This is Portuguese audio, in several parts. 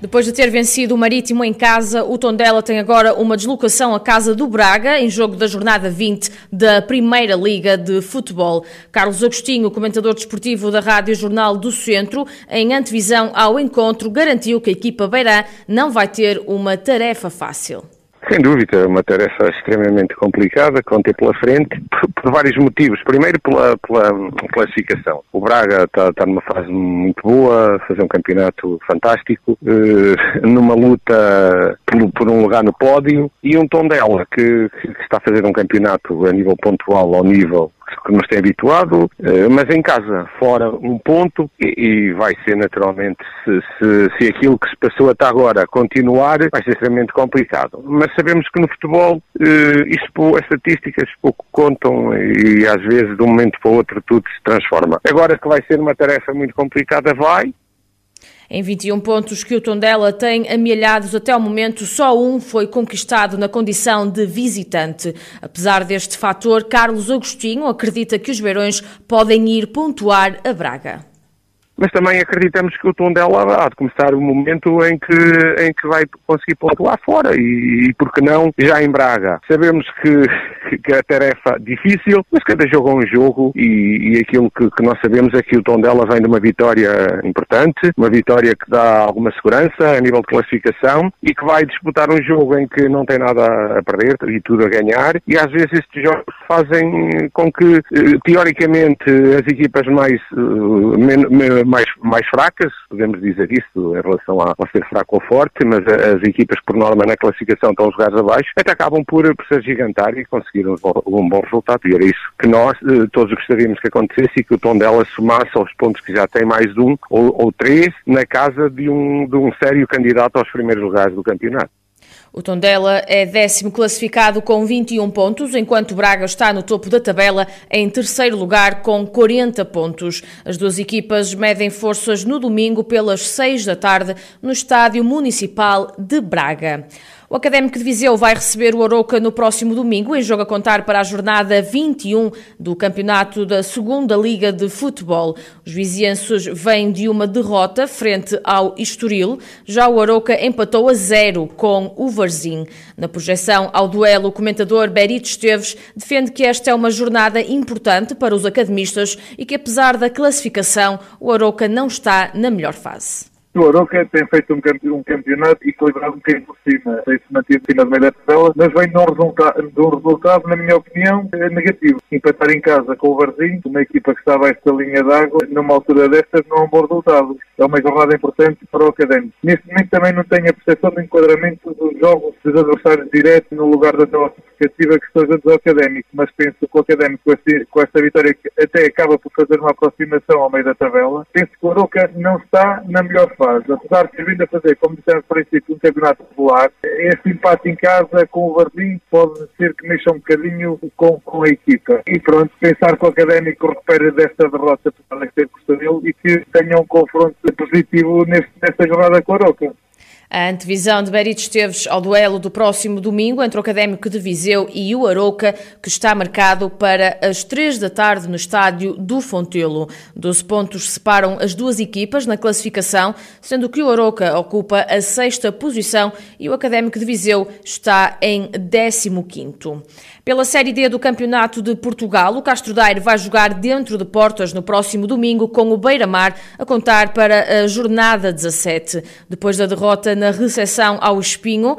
Depois de ter vencido o Marítimo em casa, o Tondela tem agora uma deslocação à casa do Braga, em jogo da jornada 20 da Primeira Liga de Futebol. Carlos Agostinho, comentador desportivo da Rádio Jornal do Centro, em antevisão ao encontro, garantiu que a equipa Beirã não vai ter uma tarefa fácil. Sem dúvida, é uma tarefa extremamente complicada vão ter pela frente, por, por vários motivos. Primeiro, pela, pela classificação. O Braga está, está, numa fase muito boa, fazer um campeonato fantástico, eh, numa luta por, por, um lugar no pódio, e um Tondela que, que está a fazer um campeonato a nível pontual, ao nível que nos tem habituado, eh, mas em casa, fora um ponto, e, vai ser naturalmente, se, se, se, aquilo que se passou até agora continuar, vai ser extremamente complicado. Mas sabemos que no futebol, eh, isto, as estatísticas pouco contam e às vezes de um momento para o outro tudo se transforma. Agora que vai ser uma tarefa muito complicada, vai, em 21 pontos que o Tondela tem amealhados até ao momento, só um foi conquistado na condição de visitante. Apesar deste fator, Carlos Agostinho acredita que os Beirões podem ir pontuar a Braga mas também acreditamos que o Tondela há de começar o momento em que, em que vai conseguir pontuar fora. E, e por que não já em Braga. Sabemos que, que a tarefa difícil, mas cada jogo é um jogo. E, e aquilo que, que, nós sabemos é que o Tondela vem de uma vitória importante, uma vitória que dá alguma segurança a nível de classificação e que vai disputar um jogo em que não tem nada a perder e tudo a ganhar. E às vezes estes jogos fazem com que eh, teoricamente as equipas mais eh, mais, mais fracas, podemos dizer isso em relação a, a ser fraco ou forte, mas as equipas por norma na classificação estão os lugares abaixo, até acabam por, por se e conseguir um, um, bom resultado. E era isso que nós eh, todos gostaríamos que acontecesse e que o tom dela somasse aos pontos que já tem mais um ou, ou três na casa de um, de um sério candidato aos primeiros lugares do campeonato. O Tondela é décimo classificado com 21 pontos, enquanto Braga está no topo da tabela em terceiro lugar com 40 pontos. As duas equipas medem forças no domingo pelas 6 da tarde no Estádio Municipal de Braga. O Académico de Viseu vai receber o Aroca no próximo domingo, em jogo a contar para a jornada 21 do campeonato da Segunda Liga de Futebol. Os vizienses vêm de uma derrota frente ao Estoril. Já o Aroca empatou a zero com o Varzim. Na projeção ao duelo, o comentador Berito Esteves defende que esta é uma jornada importante para os academistas e que, apesar da classificação, o Aroca não está na melhor fase. O Aroca tem feito um campeonato equilibrado um bocadinho por cima, tem-se mantido cima do meio da tabela, mas vem de um, de um resultado, na minha opinião, eh, negativo. Empatar em casa com o Varzinho, uma equipa que está abaixo da linha d'água, numa altura destas não é um bom resultado. É uma jornada importante para o Académico. Neste momento também não tenho a percepção do enquadramento dos jogos dos adversários diretos no lugar da tabela significativa que esteja do Académico, mas penso que o Académico com esta vitória até acaba por fazer uma aproximação ao meio da tabela. Penso que o Aroca não está na melhor fase. Apesar de ter vindo a fazer, como dissemos no princípio, um campeonato popular, este empate em casa com o Varzim pode ser que mexa um bocadinho com, com a equipa. E pronto, pensar que o Académico recupera desta derrota para ter custa dele e que tenha um confronto positivo neste, nesta jornada com a Aroca. A antevisão de Berito Esteves ao duelo do próximo domingo entre o Académico de Viseu e o Arouca, que está marcado para as três da tarde no estádio do Fontelo. Doze pontos separam as duas equipas na classificação, sendo que o Arouca ocupa a sexta posição e o Académico de Viseu está em décimo quinto. Pela Série D do Campeonato de Portugal, o Castro Daire vai jogar dentro de portas no próximo domingo com o Beira-Mar, a contar para a jornada 17. Depois da derrota na recepção ao Espinho,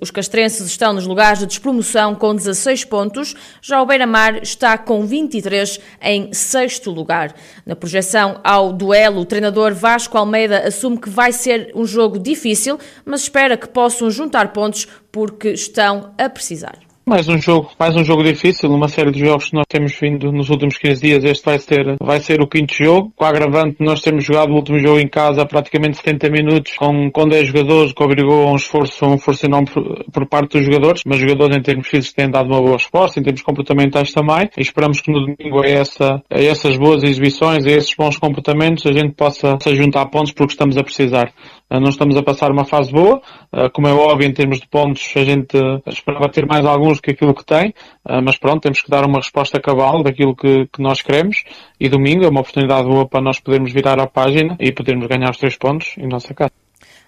os castrenses estão nos lugares de despromoção com 16 pontos, já o Beira-Mar está com 23 em sexto lugar. Na projeção ao duelo, o treinador Vasco Almeida assume que vai ser um jogo difícil, mas espera que possam juntar pontos porque estão a precisar. Mais um jogo, mais um jogo difícil, uma série de jogos que nós temos vindo nos últimos 15 dias. Este vai ser, vai ser o quinto jogo. Com a agravante, nós temos jogado o último jogo em casa praticamente 70 minutos com, com 10 jogadores, que obrigou a um esforço, um esforço enorme por, por parte dos jogadores, mas os jogadores em termos físicos têm dado uma boa resposta, em termos comportamentais também, e esperamos que no domingo a, essa, a essas boas exibições, a esses bons comportamentos, a gente possa se juntar pontos porque estamos a precisar. Ah, não estamos a passar uma fase boa, ah, como é óbvio em termos de pontos a gente esperava ter mais alguns que aquilo que tem, ah, mas pronto, temos que dar uma resposta cabal daquilo que, que nós queremos e domingo é uma oportunidade boa para nós podermos virar a página e podermos ganhar os três pontos em nossa casa.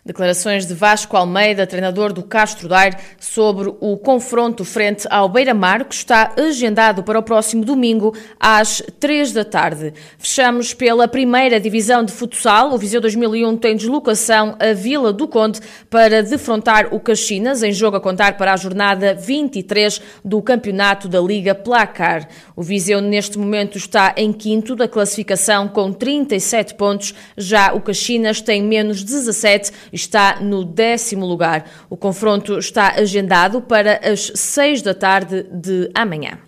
Declarações de Vasco Almeida, treinador do Castro Daire, sobre o confronto frente ao Beira-Mar, que está agendado para o próximo domingo às 3 da tarde. Fechamos pela primeira divisão de futsal. O Viseu 2001 tem deslocação a Vila do Conde para defrontar o Caxinas, em jogo a contar para a jornada 23 do Campeonato da Liga Placar. O Viseu, neste momento, está em quinto da classificação com 37 pontos. Já o Caxinas tem menos 17 está no décimo lugar. O confronto está agendado para as seis da tarde de amanhã.